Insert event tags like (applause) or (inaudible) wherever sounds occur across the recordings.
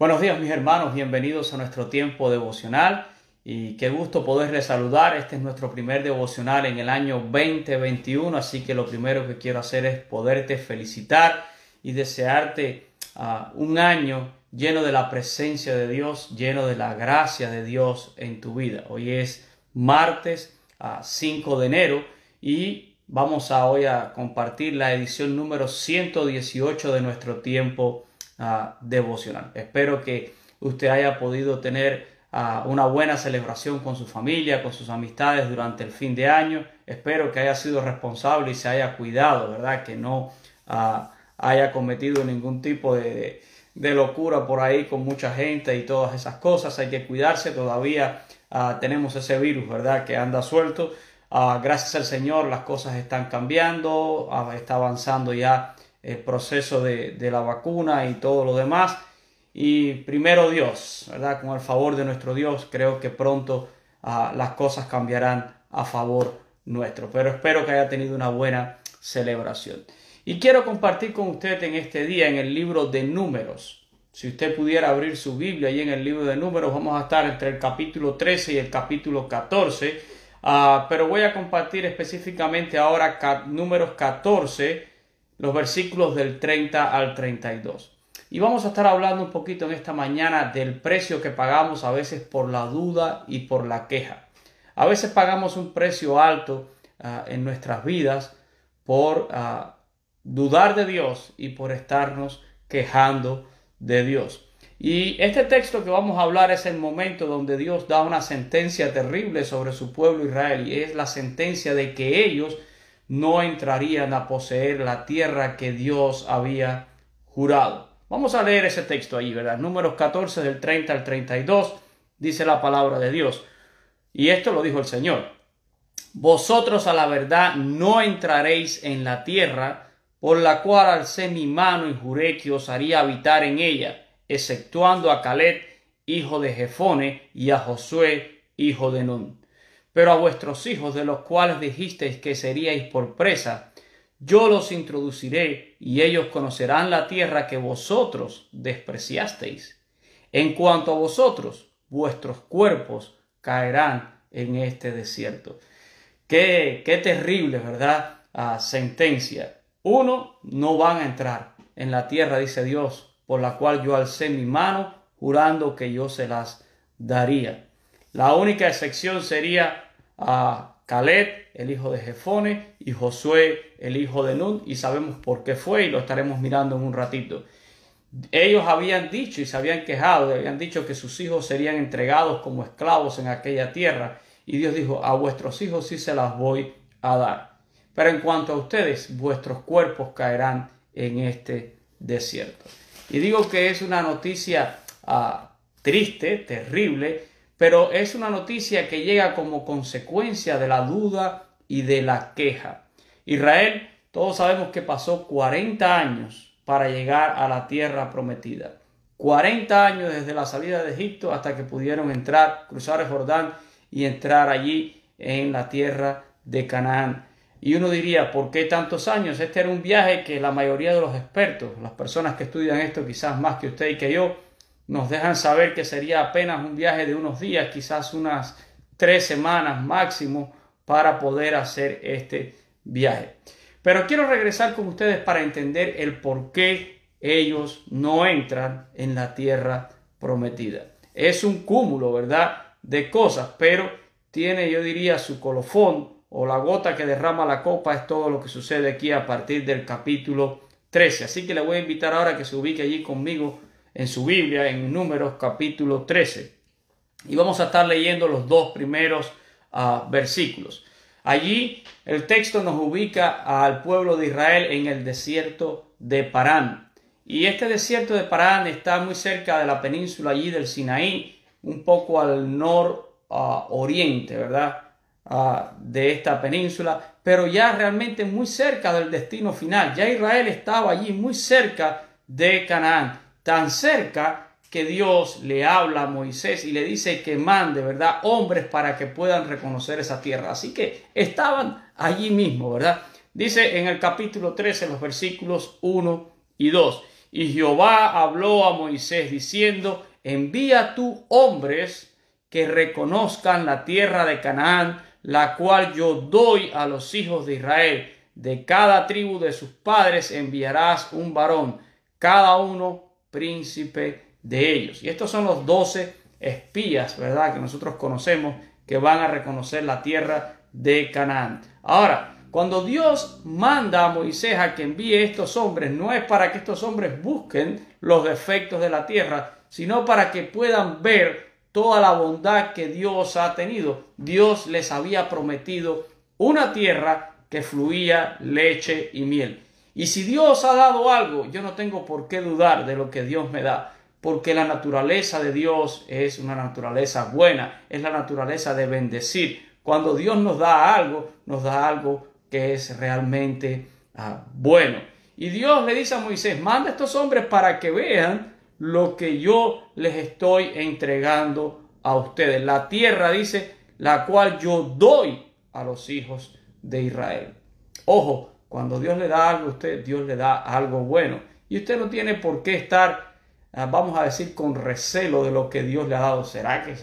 Buenos días mis hermanos, bienvenidos a nuestro tiempo devocional y qué gusto poderles saludar. Este es nuestro primer devocional en el año 2021, así que lo primero que quiero hacer es poderte felicitar y desearte uh, un año lleno de la presencia de Dios, lleno de la gracia de Dios en tu vida. Hoy es martes uh, 5 de enero y vamos a hoy a compartir la edición número 118 de nuestro tiempo devocional. Espero que usted haya podido tener una buena celebración con su familia, con sus amistades durante el fin de año. Espero que haya sido responsable y se haya cuidado, ¿verdad? Que no haya cometido ningún tipo de, de, locura por ahí con mucha gente y todas esas cosas. Hay que cuidarse, todavía tenemos ese virus, ¿verdad? Que anda suelto. gracias al Señor las cosas están cambiando, está avanzando ya el proceso de, la vacuna y todo lo demás. Y primero Dios, ¿verdad? Con el favor de nuestro Dios, creo que pronto ah, las cosas cambiarán a favor nuestro. Pero espero que haya tenido una buena celebración. Y quiero compartir con usted en este día en el libro de números. Si usted pudiera abrir su Biblia y en el libro de números, vamos a estar entre el capítulo 13 y el capítulo 14. Ah, pero voy a compartir específicamente ahora números 14 los versículos del 30 al 32. Y vamos a estar hablando un poquito en esta mañana del precio que pagamos a veces por la duda y por la queja. A veces pagamos un precio alto ah, en nuestras vidas por ah, dudar de Dios y por estarnos quejando de Dios. Y este texto que vamos a hablar es el momento donde Dios da una sentencia terrible sobre su pueblo Israel y es la sentencia de que ellos no entrarían a poseer la tierra que Dios había jurado. Vamos a leer ese texto ahí, ¿verdad? Números 14 del 30 al 32 dice la palabra de Dios. Y esto lo dijo el Señor. Vosotros a la verdad no entraréis en la tierra por la cual alcé mi mano y juré que os haría habitar en ella, exceptuando a Caleb, hijo de Jefone, y a Josué, hijo de Nun pero a vuestros hijos, de los cuales dijisteis que seríais por presa, yo los introduciré y ellos conocerán la tierra que vosotros despreciasteis. En cuanto a vosotros, vuestros cuerpos caerán en este desierto. Qué, qué terrible, ¿verdad? Ah, sentencia. Uno, no van a entrar en la tierra, dice Dios, por la cual yo alcé mi mano, jurando que yo se las daría. La única excepción sería a Caleb, el hijo de Jefone, y Josué, el hijo de Nun, y sabemos por qué fue y lo estaremos mirando en un ratito. Ellos habían dicho y se habían quejado, habían dicho que sus hijos serían entregados como esclavos en aquella tierra, y Dios dijo, a vuestros hijos sí se las voy a dar. Pero en cuanto a ustedes, vuestros cuerpos caerán en este desierto. Y digo que es una noticia ah, triste, terrible, pero es una noticia que llega como consecuencia de la duda y de la queja. Israel, todos sabemos que pasó 40 años para llegar a la tierra prometida. 40 años desde la salida de Egipto hasta que pudieron entrar, cruzar el Jordán y entrar allí en la tierra de Canaán. Y uno diría, ¿por qué tantos años? Este era un viaje que la mayoría de los expertos, las personas que estudian esto quizás más que usted y que yo, nos dejan saber que sería apenas un viaje de unos días, quizás unas tres semanas máximo para poder hacer este viaje. Pero quiero regresar con ustedes para entender el por qué ellos no entran en la tierra prometida. Es un cúmulo, ¿verdad? De cosas, pero tiene, yo diría, su colofón o la gota que derrama la copa es todo lo que sucede aquí a partir del capítulo 13. Así que le voy a invitar ahora que se ubique allí conmigo en su Biblia, en Números capítulo 13. Y vamos a estar leyendo los dos primeros ah, versículos. Allí el texto nos ubica al pueblo de Israel en el desierto de Parán. Y este desierto de Parán está muy cerca de la península allí del Sinaí, un poco al nororiente, ¿verdad? Ah, de esta península, pero ya realmente muy cerca del destino final. Ya Israel estaba allí muy cerca de Canaán tan cerca que Dios le habla a Moisés y le dice que mande, ¿verdad? Hombres para que puedan reconocer esa tierra. Así que estaban allí mismo, ¿verdad? Dice en el capítulo 13, los versículos 1 y 2. Y Jehová habló a Moisés diciendo, envía tú hombres que reconozcan la tierra de Canaán, la cual yo doy a los hijos de Israel. De cada tribu de sus padres enviarás un varón, cada uno príncipe de ellos. Y estos son los doce espías, ¿verdad? Que nosotros conocemos que van a reconocer la tierra de Canaán. Ahora, cuando Dios manda a Moisés a que envíe estos hombres, no es para que estos hombres busquen los defectos de la tierra, sino para que puedan ver toda la bondad que Dios ha tenido. Dios les había prometido una tierra que fluía leche y miel. Y si Dios ha dado algo, yo no tengo por qué dudar de lo que Dios me da, porque la naturaleza de Dios es una naturaleza buena, es la naturaleza de bendecir. Cuando Dios nos da algo, nos da algo que es realmente ah, bueno. Y Dios le dice a Moisés, manda a estos hombres para que vean lo que yo les estoy entregando a ustedes. La tierra, dice, la cual yo doy a los hijos de Israel. Ojo, cuando Dios le da algo a usted, Dios le da algo bueno. Y usted no tiene por qué estar, ah, vamos a decir, con recelo de lo que Dios le ha dado. ¿Será que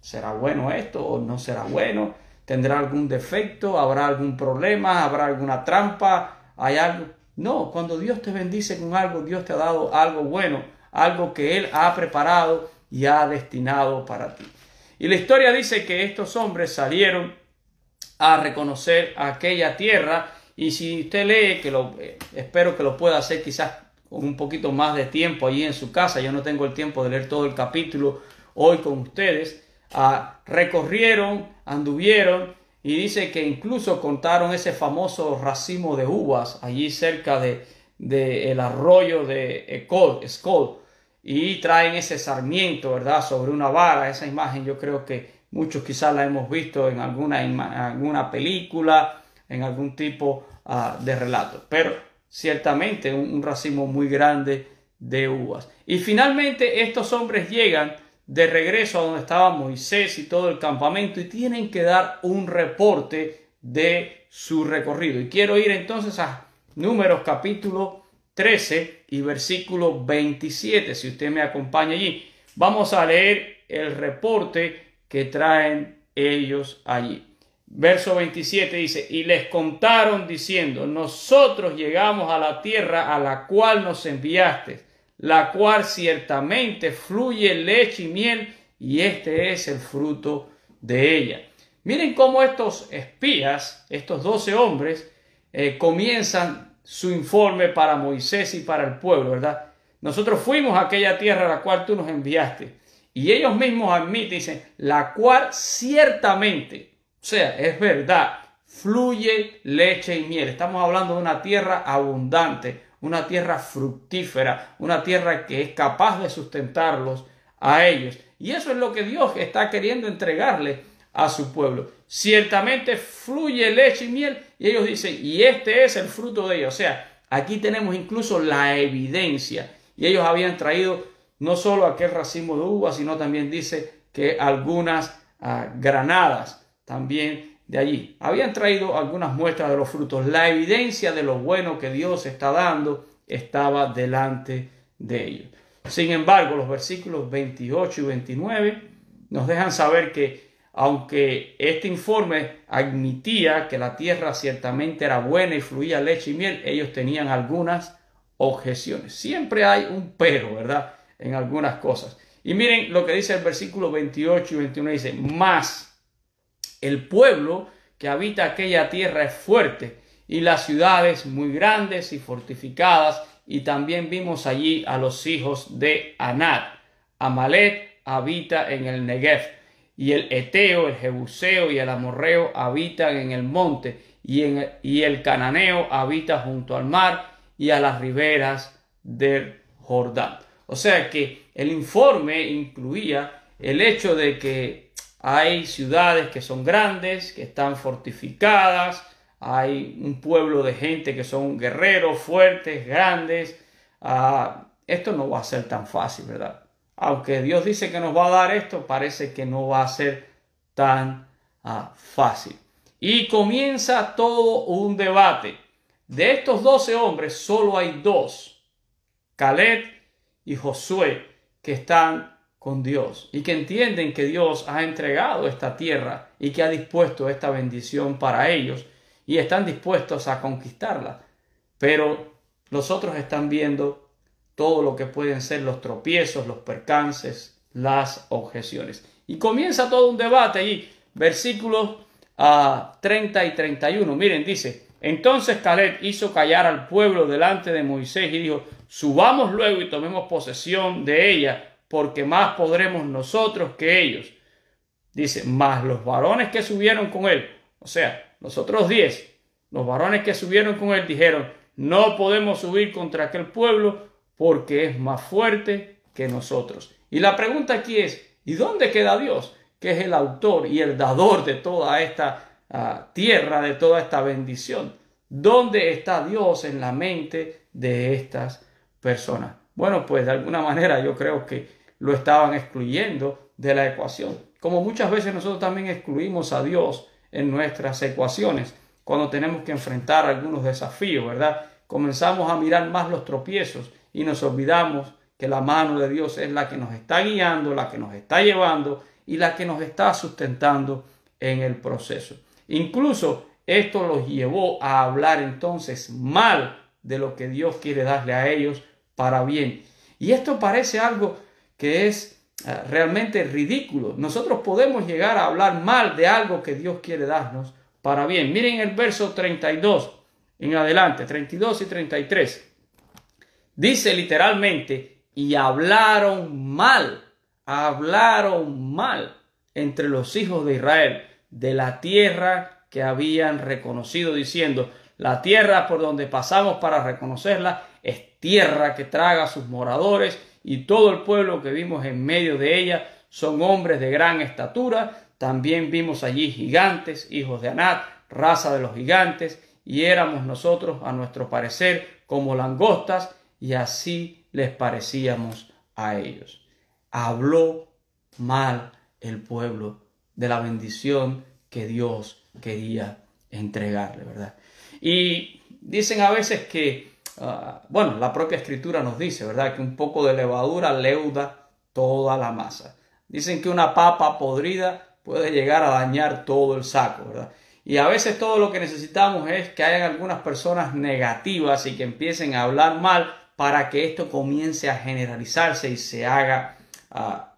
será bueno esto o no será bueno? ¿Tendrá algún defecto? ¿Habrá algún problema? ¿Habrá alguna trampa? ¿Hay algo? No, cuando Dios te bendice con algo, Dios te ha dado algo bueno, algo que Él ha preparado y ha destinado para ti. Y la historia dice que estos hombres salieron a reconocer aquella tierra y si usted lee, que lo, eh, espero que lo pueda hacer quizás con un poquito más de tiempo allí en su casa, yo no tengo el tiempo de leer todo el capítulo hoy con ustedes, ah, recorrieron, anduvieron y dice que incluso contaron ese famoso racimo de uvas allí cerca de, de el arroyo de Ecol, y traen ese sarmiento, ¿verdad? Sobre una vara, esa imagen yo creo que muchos quizás la hemos visto en alguna, alguna película, en algún tipo ah, de relato, pero ciertamente un, racimo muy grande de uvas. Y finalmente estos hombres llegan de regreso a donde estaba Moisés y todo el campamento y tienen que dar un reporte de su recorrido. Y quiero ir entonces a Números capítulo 13 y versículo 27. Si usted me acompaña allí, vamos a leer el reporte que traen ellos allí. Verso 27 dice, y les contaron diciendo, nosotros llegamos a la tierra a la cual nos enviaste, la cual ciertamente fluye leche y miel, y este es el fruto de ella. Miren cómo estos espías, estos doce hombres, eh, comienzan su informe para Moisés y para el pueblo, ¿verdad? Nosotros fuimos a aquella tierra a la cual tú nos enviaste. Y ellos mismos admiten, dicen, la cual ciertamente, o sea, es verdad, fluye leche y miel. Estamos hablando de una tierra abundante, una tierra fructífera, una tierra que es capaz de sustentarlos a ellos. Y eso es lo que Dios está queriendo entregarle a su pueblo. Ciertamente fluye leche y miel y ellos dicen, y este es el fruto de ellos. O sea, aquí tenemos incluso la evidencia. Y ellos habían traído no solo aquel racimo de uvas, sino también dice que algunas ah, granadas también de allí. Habían traído algunas muestras de los frutos. La evidencia de lo bueno que Dios está dando estaba delante de ellos. Sin embargo, los versículos 28 y 29 nos dejan saber que aunque este informe admitía que la tierra ciertamente era buena y fluía leche y miel, ellos tenían algunas objeciones. Siempre hay un pero, ¿verdad? En algunas cosas. Y miren lo que dice el versículo 28 y 21, dice, más el pueblo que habita aquella tierra es fuerte y las ciudades muy grandes y fortificadas. Y también vimos allí a los hijos de Anad. Amalet habita en el Negev y el Eteo, el Jebuseo y el Amorreo habitan en el monte, y, y el Cananeo habita junto al mar y a las riberas del Jordán. O sea que el informe incluía el hecho de que hay ciudades que son grandes, que están fortificadas, hay un pueblo de gente que son guerreros fuertes, grandes. Ah, esto no va a ser tan fácil, ¿verdad? aunque Dios dice que nos va a dar esto, parece que no va a ser tan ah, fácil. Y comienza todo un debate. De estos doce hombres, solo hay dos, Caleb y Josué, que están con Dios y que entienden que Dios ha entregado esta tierra y que ha dispuesto esta bendición para ellos y están dispuestos a conquistarla. Pero los otros están viendo todo lo que pueden ser los tropiezos, los percances, las objeciones. Y comienza todo un debate allí, versículos a 30 y 31. Miren, dice, entonces Caleb hizo callar al pueblo delante de Moisés y dijo, subamos luego y tomemos posesión de ella porque más podremos nosotros que ellos. Dice, más los varones que subieron con él, o sea, los otros diez, los varones que subieron con él dijeron, no podemos subir contra aquel pueblo porque es más fuerte que nosotros. Y la pregunta aquí es, ¿y dónde queda Dios? Que es el autor y el dador de toda esta ah, tierra, de toda esta bendición. ¿Dónde está Dios en la mente de estas personas? Bueno, pues de alguna manera yo creo que lo estaban excluyendo de la ecuación. Como muchas veces nosotros también excluimos a Dios en nuestras ecuaciones cuando tenemos que enfrentar algunos desafíos, ¿verdad? Comenzamos a mirar más los tropiezos y nos olvidamos que la mano de Dios es la que nos está guiando, la que nos está llevando y la que nos está sustentando en el proceso. Incluso esto los llevó a hablar entonces mal de lo que Dios quiere darle a ellos para bien. Y esto parece algo que es eh, realmente ridículo. Nosotros podemos llegar a hablar mal de algo que Dios quiere darnos para bien. Miren el verso 32 en adelante, 32 y 33. Dice literalmente, y hablaron mal, hablaron mal entre los hijos de Israel de la tierra que habían reconocido, diciendo, la tierra por donde pasamos para reconocerla es tierra que traga a sus moradores y todo el pueblo que vimos en medio de ella son hombres de gran estatura. También vimos allí gigantes, hijos de Anat, raza de los gigantes, y éramos nosotros, a nuestro parecer, como langostas, y así les parecíamos a ellos. Habló mal el pueblo de la bendición que Dios quería entregarle, ¿verdad? Y dicen a veces que Ah, bueno, la propia escritura nos dice, ¿verdad? Que un poco de levadura leuda toda la masa. Dicen que una papa podrida puede llegar a dañar todo el saco, ¿verdad? Y a veces todo lo que necesitamos es que hayan algunas personas negativas y que empiecen a hablar mal para que esto comience a generalizarse y se haga, ah,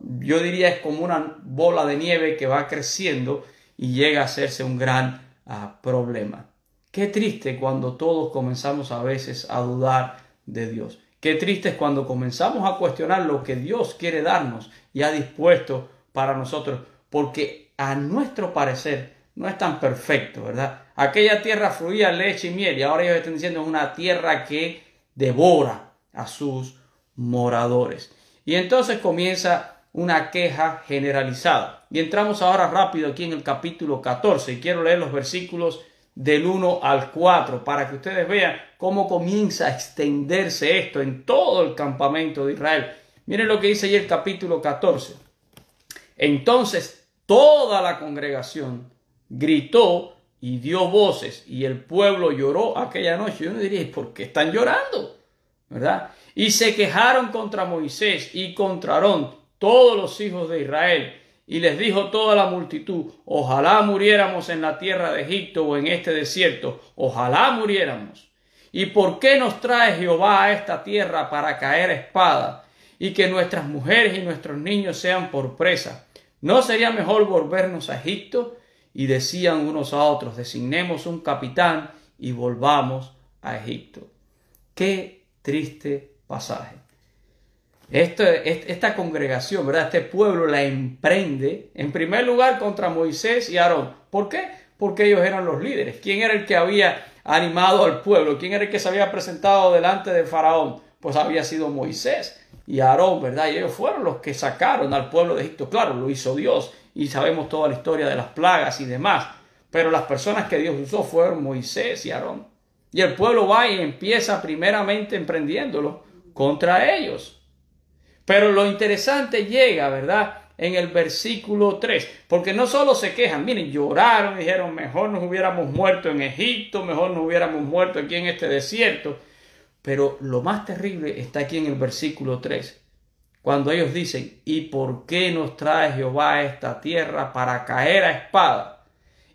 yo diría es como una bola de nieve que va creciendo y llega a hacerse un gran ah, problema. Qué triste cuando todos comenzamos a veces a dudar de Dios. Qué triste es cuando comenzamos a cuestionar lo que Dios quiere darnos y ha dispuesto para nosotros, porque a nuestro parecer no es tan perfecto, ¿verdad? Aquella tierra fluía leche y miel y ahora ellos están diciendo es una tierra que devora a sus moradores. Y entonces comienza una queja generalizada. Y entramos ahora rápido aquí en el capítulo 14 y quiero leer los versículos del 1 al 4 para que ustedes vean cómo comienza a extenderse esto en todo el campamento de Israel. Miren lo que dice ahí el capítulo 14. Entonces toda la congregación gritó y dio voces y el pueblo lloró aquella noche. Yo no diría, ¿por qué están llorando? ¿Verdad? Y se quejaron contra Moisés y contra Aarón todos los hijos de Israel y les dijo toda la multitud, ojalá muriéramos en la tierra de Egipto o en este desierto, ojalá muriéramos. ¿Y por qué nos trae Jehová a esta tierra para caer espada y que nuestras mujeres y nuestros niños sean por presa? ¿No sería mejor volvernos a Egipto? Y decían unos a otros, designemos un capitán y volvamos a Egipto. Qué triste pasaje esta congregación, ¿verdad? Este pueblo la emprende en primer lugar contra Moisés y Aarón. ¿Por qué? Porque ellos eran los líderes. ¿Quién era el que había animado al pueblo? ¿Quién era el que se había presentado delante de Faraón? Pues había sido Moisés y Aarón, ¿verdad? Y ellos fueron los que sacaron al pueblo de Egipto. Claro, lo hizo Dios y sabemos toda la historia de las plagas y demás. Pero las personas que Dios usó fueron Moisés y Aarón. Y el pueblo va y empieza primeramente emprendiéndolo contra ellos. Pero lo interesante llega, ¿verdad? En el versículo 3, porque no solo se quejan, miren, lloraron, dijeron, mejor nos hubiéramos muerto en Egipto, mejor nos hubiéramos muerto aquí en este desierto, Pero lo más terrible está aquí en el versículo 3, cuando ellos dicen, ¿y por qué nos trae Jehová a esta tierra para caer a espada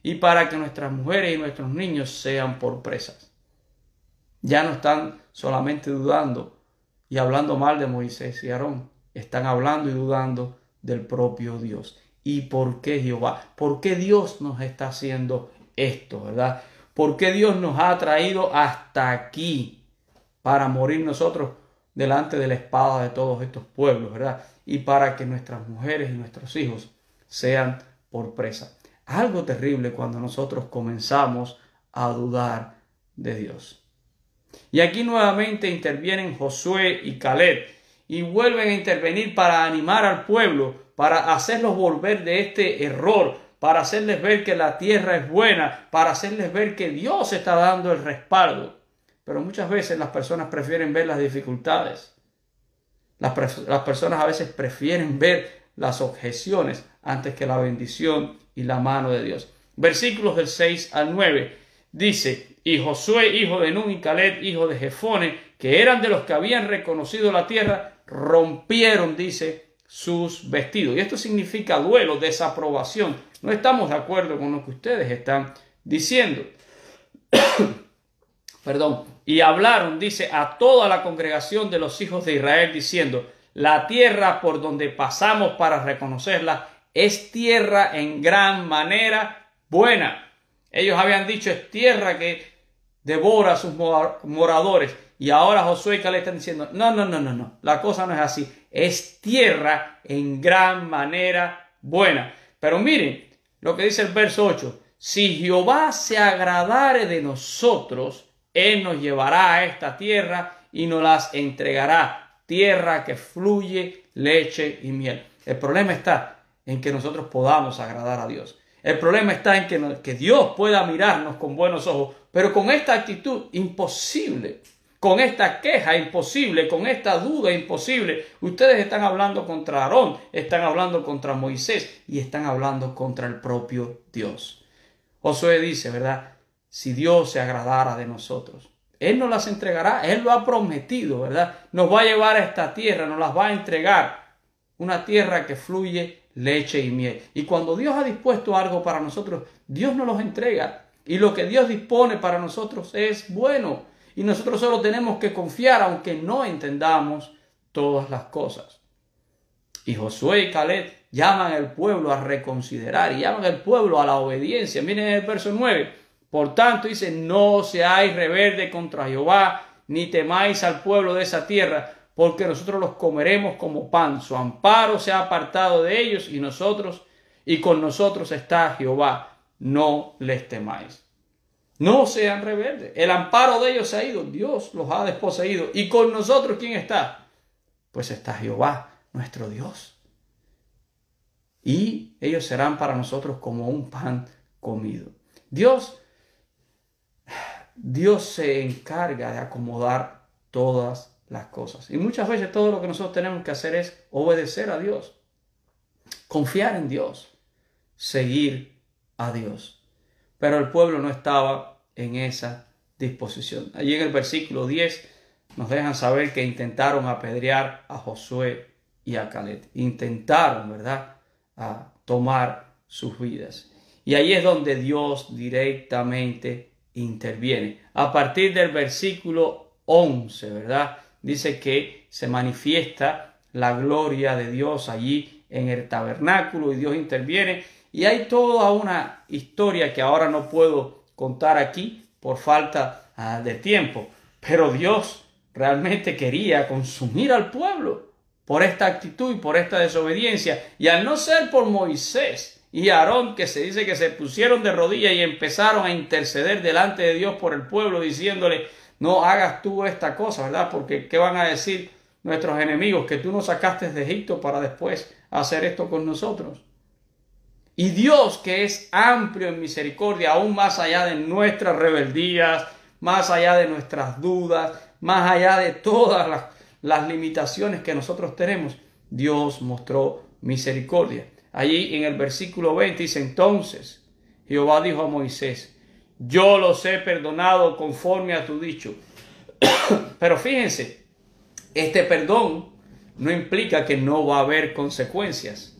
y para que nuestras mujeres y nuestros niños sean por presas? Ya no están solamente dudando y hablando mal de Moisés y Aarón, están hablando y dudando del propio Dios. ¿Y por qué Jehová? ¿Por qué Dios nos está haciendo esto, verdad? ¿Por qué Dios nos ha traído hasta aquí para morir nosotros delante de la espada de todos estos pueblos, verdad? Y para que nuestras mujeres y nuestros hijos sean por presa. Algo terrible cuando nosotros comenzamos a dudar de Dios. Y aquí nuevamente intervienen Josué y Caleb y vuelven a intervenir para animar al pueblo, para hacerlos volver de este error, para hacerles ver que la tierra es buena, para hacerles ver que Dios está dando el respaldo. Pero muchas veces las personas prefieren ver las dificultades. Las, las personas a veces prefieren ver las objeciones antes que la bendición y la mano de Dios. Versículos del 6 al 9 dice, y Josué, hijo de Nun, y Caleb, hijo de Jefone, que eran de los que habían reconocido la tierra, rompieron, dice, sus vestidos. Y esto significa duelo, desaprobación. No estamos de acuerdo con lo que ustedes están diciendo. (coughs) Perdón. Y hablaron, dice, a toda la congregación de los hijos de Israel, diciendo, la tierra por donde pasamos para reconocerla es tierra en gran manera buena. Ellos habían dicho, es tierra que devora a sus moradores. Y ahora Josué y Caleb están diciendo, no, no, no, no, no, la cosa no es así. Es tierra en gran manera buena. Pero miren lo que dice el verso 8. Si Jehová se agradare de nosotros, Él nos llevará a esta tierra y nos las entregará. Tierra que fluye leche y miel. El problema está en que nosotros podamos agradar a Dios. El problema está en que, que Dios pueda mirarnos con buenos ojos, pero con esta actitud imposible, con esta queja imposible, con esta duda imposible. Ustedes están hablando contra Aarón, están hablando contra Moisés y están hablando contra el propio Dios. Josué dice, ¿verdad? Si Dios se agradara de nosotros, Él nos las entregará, Él lo ha prometido, ¿verdad? Nos va a llevar a esta tierra, nos las va a entregar. Una tierra que fluye leche y miel. Y cuando Dios ha dispuesto algo para nosotros, Dios nos los entrega. Y lo que Dios dispone para nosotros es bueno. Y nosotros solo tenemos que confiar aunque no entendamos todas las cosas. Y Josué y Caleb llaman al pueblo a reconsiderar y llaman al pueblo a la obediencia. Miren el verso 9. Por tanto dice, no seáis rebelde contra Jehová, ni temáis al pueblo de esa tierra, porque nosotros los comeremos como pan. Su amparo se ha apartado de ellos y nosotros, y con nosotros está Jehová. No les temáis. No sean rebeldes. El amparo de ellos se ha ido. Dios los ha desposeído. ¿Y con nosotros quién está? Pues está Jehová, nuestro Dios. Y ellos serán para nosotros como un pan comido. Dios, Dios se encarga de acomodar todas las cosas. Y muchas veces todo lo que nosotros tenemos que hacer es obedecer a Dios, confiar en Dios, seguir a Dios. Pero el pueblo no estaba en esa disposición. Allí en el versículo 10 nos dejan saber que intentaron apedrear a Josué y a Caleb. Intentaron, ¿verdad?, a tomar sus vidas. Y ahí es donde Dios directamente interviene. A partir del versículo 11, ¿verdad? Dice que se manifiesta la gloria de Dios allí en el tabernáculo y Dios interviene. Y hay toda una historia que ahora no puedo contar aquí por falta ah, de tiempo. Pero Dios realmente quería consumir al pueblo por esta actitud y por esta desobediencia. Y al no ser por Moisés y Aarón, que se dice que se pusieron de rodillas y empezaron a interceder delante de Dios por el pueblo, diciéndole, no hagas tú esta cosa, ¿verdad? Porque ¿qué van a decir nuestros enemigos? Que tú nos sacaste de Egipto para después hacer esto con nosotros. Y Dios, que es amplio en misericordia, aún más allá de nuestras rebeldías, más allá de nuestras dudas, más allá de todas las, las limitaciones que nosotros tenemos, Dios mostró misericordia. Allí en el versículo 20 dice entonces, Jehová dijo a Moisés, yo los he perdonado conforme a tu dicho. (coughs) Pero fíjense, este perdón no implica que no va a haber consecuencias.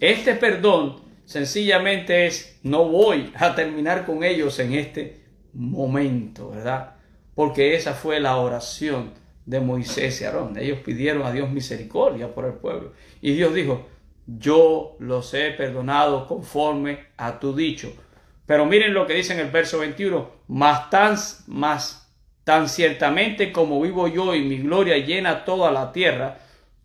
Este perdón sencillamente es, no voy a terminar con ellos en este momento, ¿verdad? Porque esa fue la oración de Moisés y Aarón. Ellos pidieron a Dios misericordia por el pueblo. Y Dios dijo, yo los he perdonado conforme a tu dicho. Pero miren lo que dice en el verso 21, más tan, más tan ciertamente como vivo yo y mi gloria llena toda la tierra,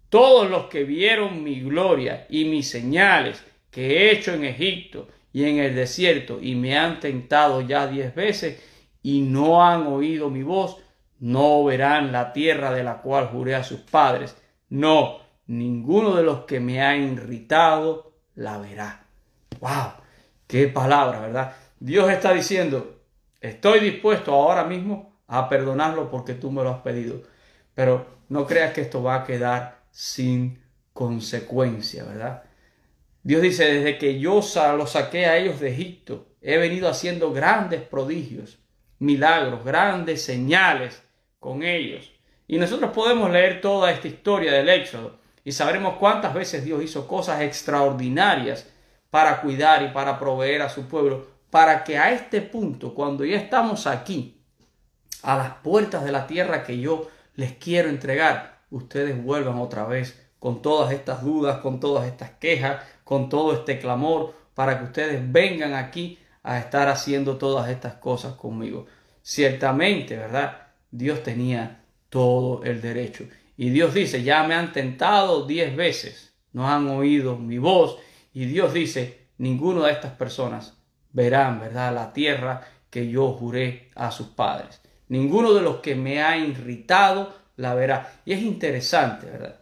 todos los que vieron mi gloria y mis señales que he hecho en Egipto y en el desierto y me han tentado ya diez veces y no han oído mi voz, no verán la tierra de la cual juré a sus padres. No, ninguno de los que me ha irritado la verá. ¡Wow! ¡Qué palabra, verdad! Dios está diciendo, estoy dispuesto ahora mismo a perdonarlo porque tú me lo has pedido. Pero no creas que esto va a quedar sin consecuencia, ¿verdad? Dios dice, desde que yo los saqué a ellos de Egipto, he venido haciendo grandes prodigios, milagros, grandes señales con ellos. Y nosotros podemos leer toda esta historia del Éxodo y sabremos cuántas veces Dios hizo cosas extraordinarias para cuidar y para proveer a su pueblo, para que a este punto, cuando ya estamos aquí, a las puertas de la tierra que yo les quiero entregar, ustedes vuelvan otra vez con todas estas dudas, con todas estas quejas, con todo este clamor, para que ustedes vengan aquí a estar haciendo todas estas cosas conmigo. Ciertamente, ¿verdad? Dios tenía todo el derecho. Y Dios dice, ya me han tentado diez veces, no han oído mi voz. Y Dios dice, ninguno de estas personas verán, ¿verdad?, la tierra que yo juré a sus padres. Ninguno de los que me ha irritado la verá. Y es interesante, ¿verdad?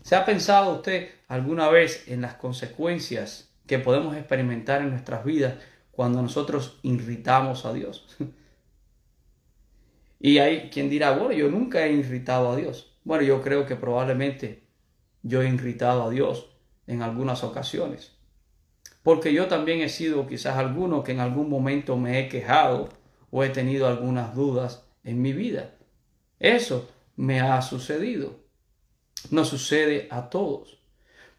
¿Se ha pensado usted alguna vez en las consecuencias que podemos experimentar en nuestras vidas cuando nosotros irritamos a Dios? (laughs) y hay quien dirá, bueno, yo nunca he irritado a Dios. Bueno, yo creo que probablemente yo he irritado a Dios en algunas ocasiones. Porque yo también he sido quizás alguno que en algún momento me he quejado o he tenido algunas dudas en mi vida. Eso me ha sucedido. Nos sucede a todos.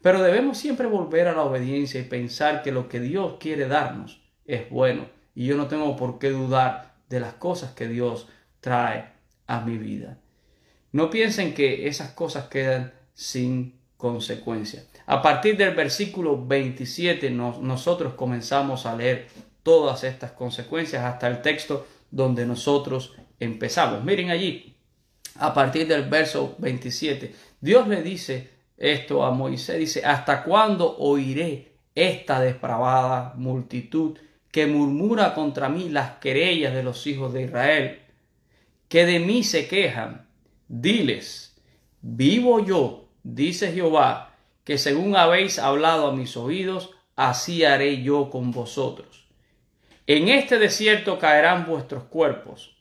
Pero debemos siempre volver a la obediencia y pensar que lo que Dios quiere darnos es bueno. Y yo no tengo por qué dudar de las cosas que Dios trae a mi vida. No piensen que esas cosas quedan sin consecuencia. A partir del versículo 27 nosotros comenzamos a leer todas estas consecuencias hasta el texto donde nosotros empezamos. Miren allí, a partir del verso 27, Dios le dice esto a Moisés, dice, ¿hasta cuándo oiré esta depravada multitud que murmura contra mí las querellas de los hijos de Israel, que de mí se quejan? Diles, vivo yo, dice Jehová, que según habéis hablado a mis oídos, así haré yo con vosotros. En este desierto caerán vuestros cuerpos,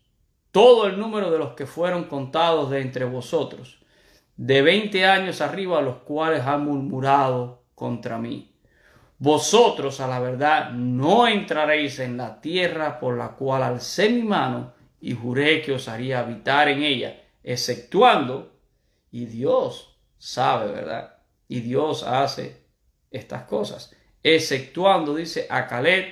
todo el número de los que fueron contados de entre vosotros, de veinte años arriba, los cuales han murmurado contra mí. Vosotros a la verdad no entraréis en la tierra por la cual alcé mi mano y juré que os haría habitar en ella, exceptuando, y Dios sabe, ¿verdad? Y Dios hace estas cosas, exceptuando, dice, a Caleb,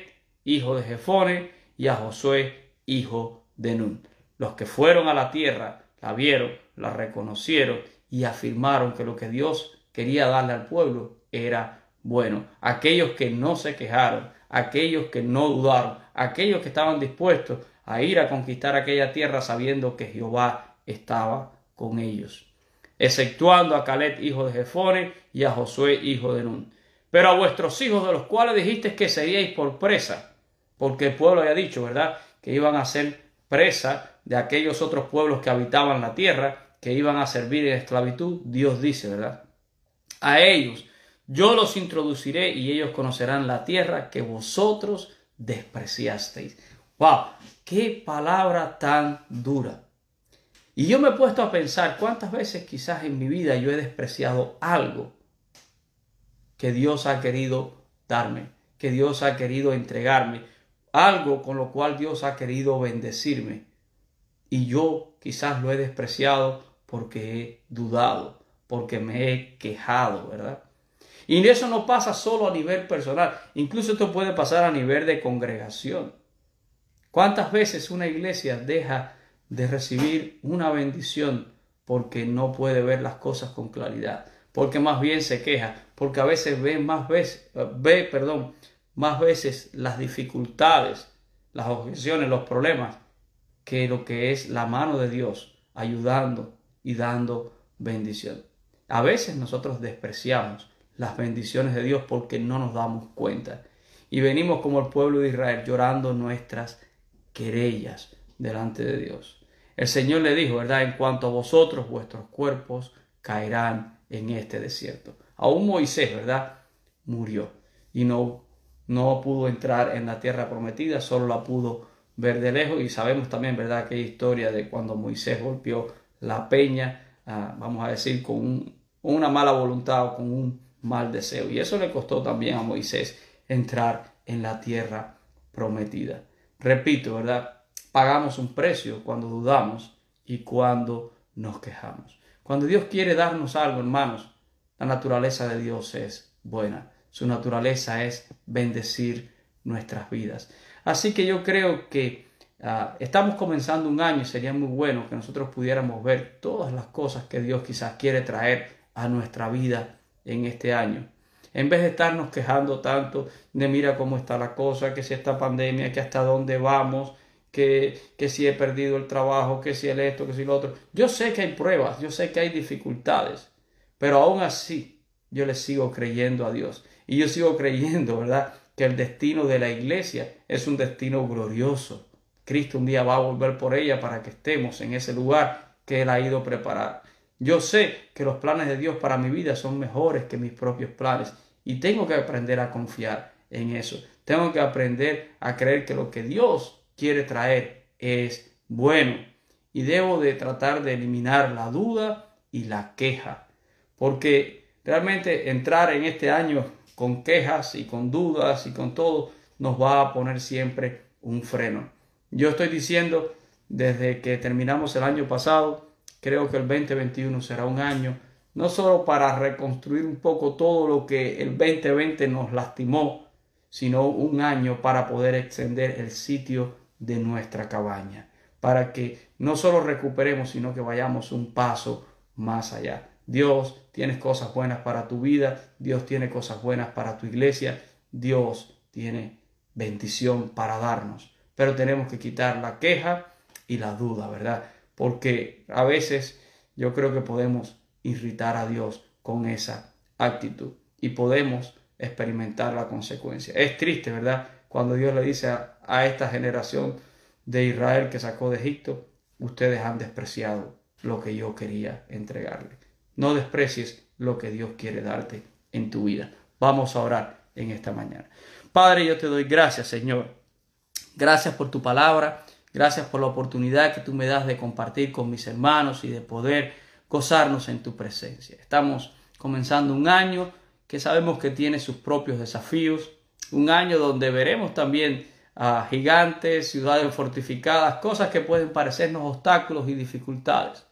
hijo de Jefone, y a Josué, hijo de Nun. Los que fueron a la tierra la vieron, la reconocieron y afirmaron que lo que Dios quería darle al pueblo era bueno. Aquellos que no se quejaron, aquellos que no dudaron, aquellos que estaban dispuestos a ir a conquistar aquella tierra sabiendo que Jehová estaba con ellos, exceptuando a Caleb hijo de Jefone y a Josué hijo de Nun. Pero a vuestros hijos de los cuales dijiste que seríais por presa, porque el pueblo había dicho, ¿verdad?, que iban a ser presa de aquellos otros pueblos que habitaban la tierra, que iban a servir en esclavitud, Dios dice, ¿verdad? A ellos yo los introduciré y ellos conocerán la tierra que vosotros despreciasteis. ¡Wow! ¡Qué palabra tan dura! Y yo me he puesto a pensar cuántas veces quizás en mi vida yo he despreciado algo que Dios ha querido darme, que Dios ha querido entregarme, algo con lo cual Dios ha querido bendecirme. Y yo quizás lo he despreciado porque he dudado, porque me he quejado, ¿verdad? Y eso no pasa solo a nivel personal, incluso esto puede pasar a nivel de congregación. ¿Cuántas veces una iglesia deja de recibir una bendición porque no puede ver las cosas con claridad? Porque más bien se queja, porque a veces ve más veces, ve, perdón, más veces las dificultades, las objeciones, los problemas, que lo que es la mano de Dios ayudando y dando bendición. A veces nosotros despreciamos las bendiciones de Dios porque no nos damos cuenta. Y venimos como el pueblo de Israel llorando nuestras querellas delante de Dios. El Señor le dijo, ¿verdad? En cuanto a vosotros, vuestros cuerpos caerán en este desierto. Aún Moisés, ¿verdad? Murió y no, no pudo entrar en la tierra prometida, solo la pudo ver de lejos y sabemos también, ¿verdad?, que historia de cuando Moisés golpeó la peña, ah, vamos a decir, con una mala voluntad o con un mal deseo. Y eso le costó también a Moisés entrar en la tierra prometida. Repito, ¿verdad? Pagamos un precio cuando dudamos y cuando nos quejamos. Cuando Dios quiere darnos algo, hermanos, la naturaleza de Dios es buena. Su naturaleza es bendecir nuestras vidas. Así que yo creo que ah, estamos comenzando un año y sería muy bueno que nosotros pudiéramos ver todas las cosas que Dios quizás quiere traer a nuestra vida en este año. En vez de estarnos quejando tanto de mira cómo está la cosa, que si esta pandemia, que hasta dónde vamos, que, que si he perdido el trabajo, que si el esto, que si lo otro. Yo sé que hay pruebas, yo sé que hay dificultades, pero aún así yo le sigo creyendo a Dios. Y yo sigo creyendo, ¿verdad? Que el destino de la iglesia es un destino glorioso. Cristo un día va a volver por ella para que estemos en ese lugar que Él ha ido a preparar. Yo sé que los planes de Dios para mi vida son mejores que mis propios planes y tengo que aprender a confiar en eso. Tengo que aprender a creer que lo que Dios quiere traer es bueno y debo de tratar de eliminar la duda y la queja porque realmente entrar en este año con quejas y con dudas y con todo nos va a poner siempre un freno. Yo estoy diciendo desde que terminamos el año pasado Creo que el 2021 será un año no solo para reconstruir un poco todo lo que el 2020 nos lastimó, sino un año para poder extender el sitio de nuestra cabaña, para que no solo recuperemos, sino que vayamos un paso más allá. Dios tiene cosas buenas para tu vida, Dios tiene cosas buenas para tu iglesia, Dios tiene bendición para darnos, pero tenemos que quitar la queja y la duda, ¿verdad? porque a veces yo creo que podemos irritar a Dios con esa actitud y podemos experimentar la consecuencia. Es triste, ¿verdad? Cuando Dios le dice a, esta generación de Israel que sacó de Egipto, ustedes han despreciado lo que yo quería entregarle. No desprecies lo que Dios quiere darte en tu vida. Vamos a orar en esta mañana. Padre, yo te doy gracias, Señor. Gracias por tu palabra. Gracias por la oportunidad que tú me das de compartir con mis hermanos y de poder gozarnos en tu presencia. Estamos comenzando un año que sabemos que tiene sus propios desafíos, un año donde veremos también a gigantes, ciudades fortificadas, cosas que pueden parecernos obstáculos y dificultades.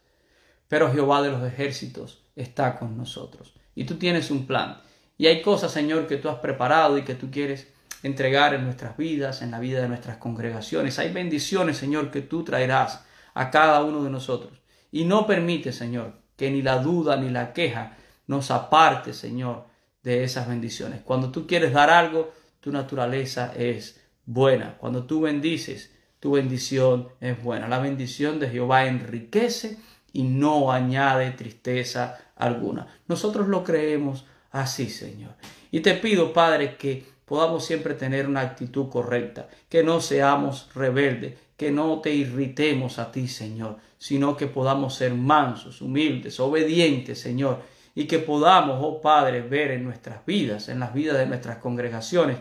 Pero Jehová de los ejércitos está con nosotros y tú tienes un plan. Y hay cosas, Señor, que tú has preparado y que tú quieres entregar en nuestras vidas, en la vida de nuestras congregaciones. Hay bendiciones, Señor, que tú traerás a cada uno de nosotros. Y no permite, Señor, que ni la duda ni la queja nos aparte, Señor, de esas bendiciones. Cuando tú quieres dar algo, tu naturaleza es buena. Cuando tú bendices, tu bendición es buena. La bendición de Jehová enriquece y no añade tristeza alguna. Nosotros lo creemos así, Señor. Y te pido, Padre, que podamos siempre tener una actitud correcta, que no seamos rebeldes, que no te irritemos a ti, Señor, sino que podamos ser mansos, humildes, obedientes, Señor, y que podamos, oh Padre, ver en nuestras vidas, en las vidas de nuestras congregaciones,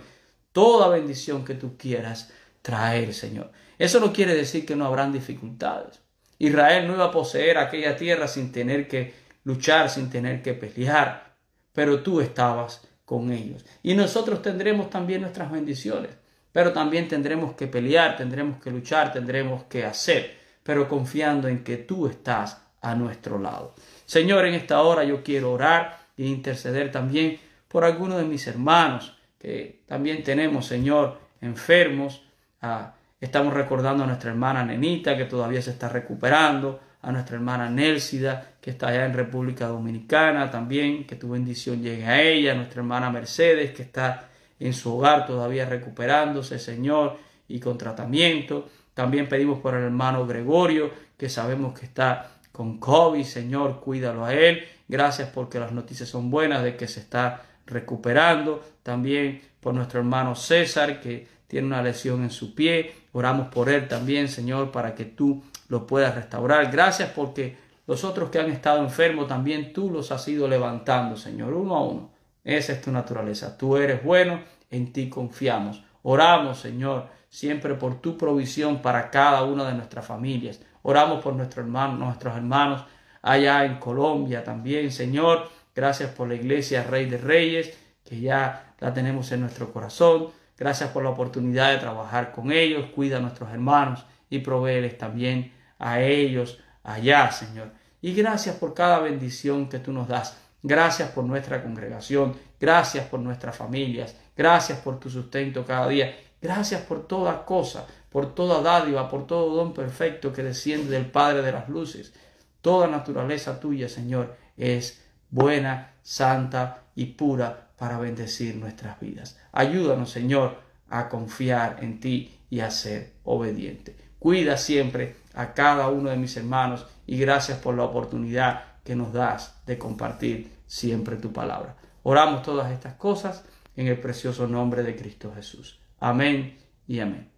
toda bendición que tú quieras traer, Señor. Eso no quiere decir que no habrán dificultades. Israel no iba a poseer aquella tierra sin tener que luchar, sin tener que pelear, pero tú estabas con ellos. Y nosotros tendremos también nuestras bendiciones, pero también tendremos que pelear, tendremos que luchar, tendremos que hacer. pero confiando en que tú estás a nuestro lado. Señor, en esta hora yo quiero orar e interceder también por algunos de mis hermanos que también tenemos, Señor, enfermos. Ah, estamos recordando a nuestra hermana Nenita que todavía se está recuperando, a nuestra hermana Nélcida que está allá en República Dominicana también, que tu bendición llegue a ella, a nuestra hermana Mercedes que está en su hogar todavía recuperándose, Señor, y con tratamiento. También pedimos por el hermano Gregorio, que sabemos que está con COVID, Señor, cuídalo a él. Gracias porque las noticias son buenas de que se está recuperando. También por nuestro hermano César, que tiene una lesión en su pie. Oramos por él también, Señor, para que tú lo puedas restaurar. Gracias porque los otros que han estado enfermos también tú los has ido levantando, Señor, uno a uno. Esa es tu naturaleza. Tú eres bueno, en ti confiamos. Oramos, Señor, siempre por tu provisión para cada una de nuestras familias. Oramos por nuestros hermanos, nuestros hermanos allá en Colombia también, Señor. Gracias por la iglesia Rey de Reyes, que ya la tenemos en nuestro corazón. Gracias por la oportunidad de trabajar con ellos. Cuida a nuestros hermanos y proveeles también a ellos allá, Señor. Y gracias por cada bendición que tú nos das. Gracias por nuestra congregación. Gracias por nuestras familias. Gracias por tu sustento cada día. Gracias por toda cosa, por toda dádiva, por todo don perfecto que desciende del Padre de las Luces. Toda naturaleza tuya, Señor, es buena, santa y pura para bendecir nuestras vidas. Ayúdanos, Señor, a confiar en ti y a ser obediente. Cuida siempre a cada uno de mis hermanos y gracias por la oportunidad que nos das de compartir siempre tu palabra. Oramos todas estas cosas en el precioso nombre de Cristo Jesús. Amén y amén.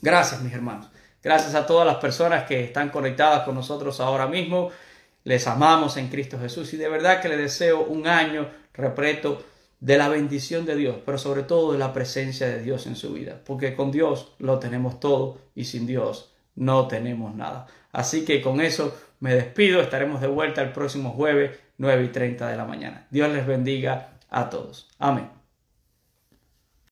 Gracias, mis hermanos. Gracias a todas las personas que están conectadas con nosotros ahora mismo. Les amamos en Cristo Jesús y de verdad que les deseo un año repleto de la bendición de Dios, pero sobre todo de la presencia de Dios en su vida, porque con Dios lo tenemos todo y sin Dios no tenemos nada. Así que con eso me despido, estaremos de vuelta el próximo jueves 9 y 30 de la mañana. Dios les bendiga a todos. Amén.